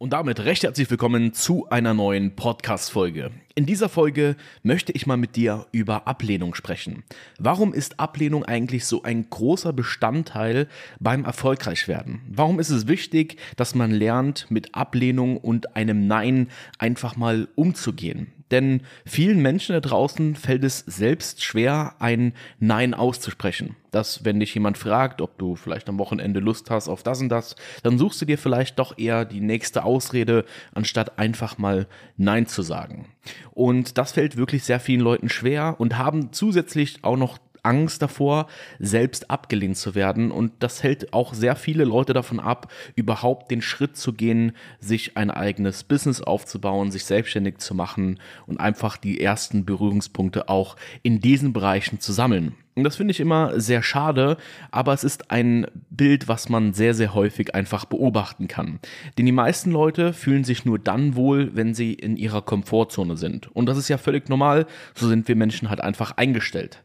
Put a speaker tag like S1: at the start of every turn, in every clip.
S1: Und damit recht herzlich willkommen zu einer neuen Podcast-Folge. In dieser Folge möchte ich mal mit dir über Ablehnung sprechen. Warum ist Ablehnung eigentlich so ein großer Bestandteil beim Erfolgreichwerden? Warum ist es wichtig, dass man lernt, mit Ablehnung und einem Nein einfach mal umzugehen? Denn vielen Menschen da draußen fällt es selbst schwer, ein Nein auszusprechen. Dass, wenn dich jemand fragt, ob du vielleicht am Wochenende Lust hast auf das und das, dann suchst du dir vielleicht doch eher die nächste Ausrede, anstatt einfach mal Nein zu sagen. Und das fällt wirklich sehr vielen Leuten schwer und haben zusätzlich auch noch Angst davor, selbst abgelehnt zu werden. Und das hält auch sehr viele Leute davon ab, überhaupt den Schritt zu gehen, sich ein eigenes Business aufzubauen, sich selbstständig zu machen und einfach die ersten Berührungspunkte auch in diesen Bereichen zu sammeln. Und das finde ich immer sehr schade, aber es ist ein Bild, was man sehr, sehr häufig einfach beobachten kann. Denn die meisten Leute fühlen sich nur dann wohl, wenn sie in ihrer Komfortzone sind. Und das ist ja völlig normal, so sind wir Menschen halt einfach eingestellt.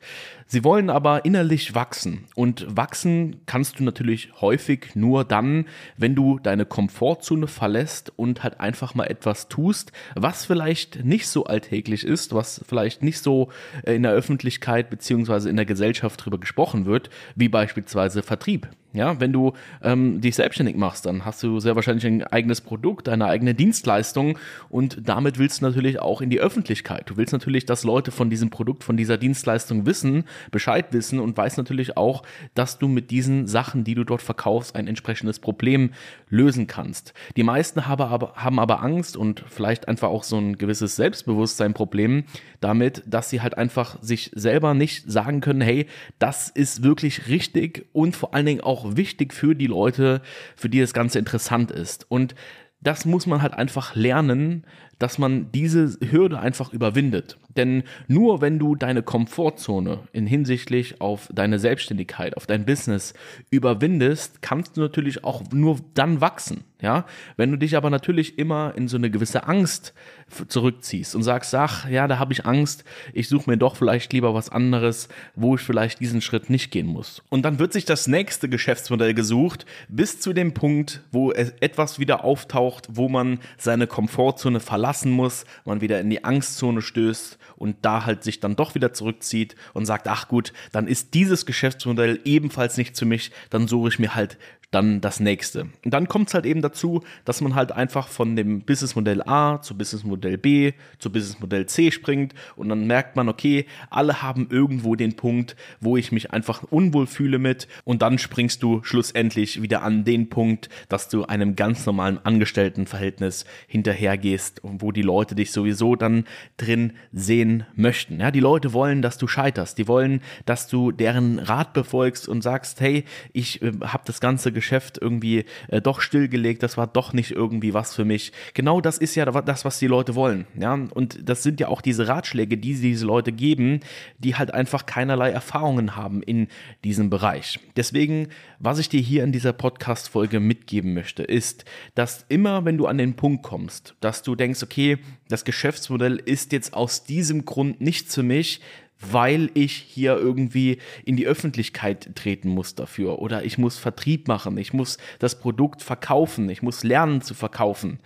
S1: Sie wollen aber innerlich wachsen. Und wachsen kannst du natürlich häufig nur dann, wenn du deine Komfortzone verlässt und halt einfach mal etwas tust, was vielleicht nicht so alltäglich ist, was vielleicht nicht so äh, in der Öffentlichkeit beziehungsweise in der Gesellschaft darüber gesprochen wird, wie beispielsweise Vertrieb. Ja, wenn du ähm, dich selbstständig machst, dann hast du sehr wahrscheinlich ein eigenes Produkt, eine eigene Dienstleistung und damit willst du natürlich auch in die Öffentlichkeit. Du willst natürlich, dass Leute von diesem Produkt, von dieser Dienstleistung wissen, Bescheid wissen und weißt natürlich auch, dass du mit diesen Sachen, die du dort verkaufst, ein entsprechendes Problem lösen kannst. Die meisten haben aber, haben aber Angst und vielleicht einfach auch so ein gewisses Selbstbewusstsein-Problem damit, dass sie halt einfach sich selber nicht sagen können, hey, das ist wirklich richtig und vor allen Dingen auch auch wichtig für die Leute, für die das Ganze interessant ist. Und das muss man halt einfach lernen, dass man diese Hürde einfach überwindet. Denn nur wenn du deine Komfortzone in hinsichtlich auf deine Selbstständigkeit, auf dein Business überwindest, kannst du natürlich auch nur dann wachsen. Ja, wenn du dich aber natürlich immer in so eine gewisse Angst zurückziehst und sagst, ach, ja, da habe ich Angst, ich suche mir doch vielleicht lieber was anderes, wo ich vielleicht diesen Schritt nicht gehen muss. Und dann wird sich das nächste Geschäftsmodell gesucht, bis zu dem Punkt, wo etwas wieder auftaucht, wo man seine Komfortzone verlassen muss, man wieder in die Angstzone stößt und da halt sich dann doch wieder zurückzieht und sagt, ach gut, dann ist dieses Geschäftsmodell ebenfalls nicht für mich, dann suche ich mir halt dann das nächste. Und dann kommt es halt eben dazu, dass man halt einfach von dem Businessmodell A zu Businessmodell B zu Businessmodell C springt und dann merkt man, okay, alle haben irgendwo den Punkt, wo ich mich einfach unwohl fühle mit und dann springst du schlussendlich wieder an den Punkt, dass du einem ganz normalen Angestelltenverhältnis hinterhergehst und wo die Leute dich sowieso dann drin sehen möchten. Ja, die Leute wollen, dass du scheiterst, die wollen, dass du deren Rat befolgst und sagst, hey, ich äh, habe das ganze Geschäft irgendwie äh, doch stillgelegt, das war doch nicht irgendwie was für mich. Genau das ist ja das, was die Leute wollen. Ja, und das sind ja auch diese Ratschläge, die diese Leute geben, die halt einfach keinerlei Erfahrungen haben in diesem Bereich. Deswegen, was ich dir hier in dieser Podcast-Folge mitgeben möchte, ist, dass immer, wenn du an den Punkt kommst, dass du denkst, okay, das Geschäftsmodell ist jetzt aus diesem Grund nicht für mich, weil ich hier irgendwie in die Öffentlichkeit treten muss dafür oder ich muss Vertrieb machen, ich muss das Produkt verkaufen, ich muss lernen zu verkaufen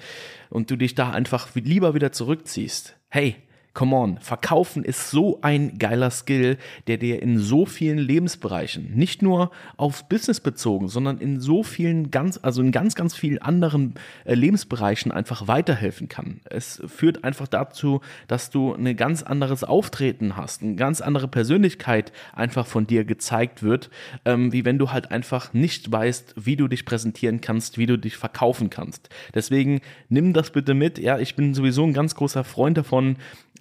S1: und du dich da einfach lieber wieder zurückziehst. Hey, come on, verkaufen ist so ein geiler Skill, der dir in so vielen Lebensbereichen, nicht nur aufs Business bezogen, sondern in so vielen ganz, also in ganz, ganz vielen anderen äh, Lebensbereichen einfach weiterhelfen kann. Es führt einfach dazu, dass du ein ganz anderes Auftreten hast, eine ganz andere Persönlichkeit einfach von dir gezeigt wird, ähm, wie wenn du halt einfach nicht weißt, wie du dich präsentieren kannst, wie du dich verkaufen kannst. Deswegen nimm das bitte mit. Ja, ich bin sowieso ein ganz großer Freund davon,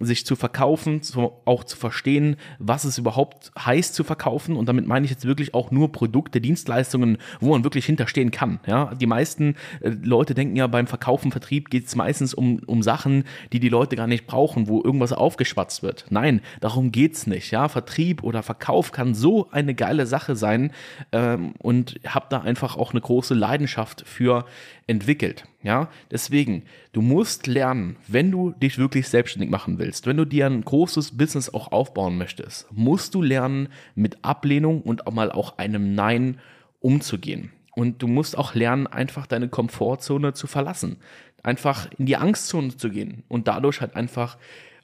S1: sich zu verkaufen, zu, auch zu verstehen, was es überhaupt heißt zu verkaufen. Und damit meine ich jetzt wirklich auch nur Produkte, Dienstleistungen, wo man wirklich hinterstehen kann. Ja, die meisten äh, Leute denken ja beim Verkaufen, Vertrieb geht es meistens um, um Sachen, die die Leute gar nicht brauchen, wo irgendwas aufgeschwatzt wird. Nein, darum geht's nicht. Ja, Vertrieb oder Verkauf kann so eine geile Sache sein ähm, und habe da einfach auch eine große Leidenschaft für entwickelt. Ja, deswegen, du musst lernen, wenn du dich wirklich selbstständig machen willst, wenn du dir ein großes Business auch aufbauen möchtest, musst du lernen, mit Ablehnung und auch mal auch einem Nein umzugehen. Und du musst auch lernen, einfach deine Komfortzone zu verlassen einfach in die Angstzone zu gehen und dadurch halt einfach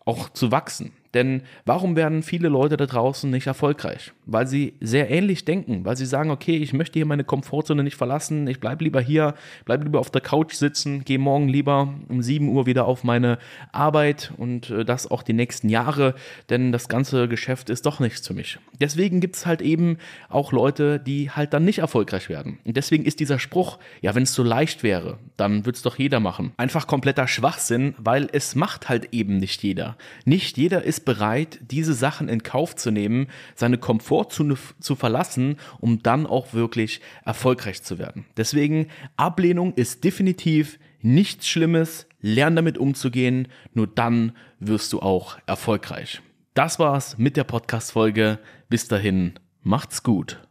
S1: auch zu wachsen. Denn warum werden viele Leute da draußen nicht erfolgreich? Weil sie sehr ähnlich denken, weil sie sagen, okay, ich möchte hier meine Komfortzone nicht verlassen, ich bleibe lieber hier, bleibe lieber auf der Couch sitzen, gehe morgen lieber um 7 Uhr wieder auf meine Arbeit und äh, das auch die nächsten Jahre, denn das ganze Geschäft ist doch nichts für mich. Deswegen gibt es halt eben auch Leute, die halt dann nicht erfolgreich werden. Und deswegen ist dieser Spruch, ja, wenn es so leicht wäre, dann würde es doch jeder machen. Einfach kompletter Schwachsinn, weil es macht halt eben nicht jeder. Nicht jeder bereit, diese Sachen in Kauf zu nehmen, seine Komfortzone zu verlassen, um dann auch wirklich erfolgreich zu werden. Deswegen, Ablehnung ist definitiv nichts Schlimmes. Lern damit umzugehen. Nur dann wirst du auch erfolgreich. Das war's mit der Podcast-Folge. Bis dahin, macht's gut.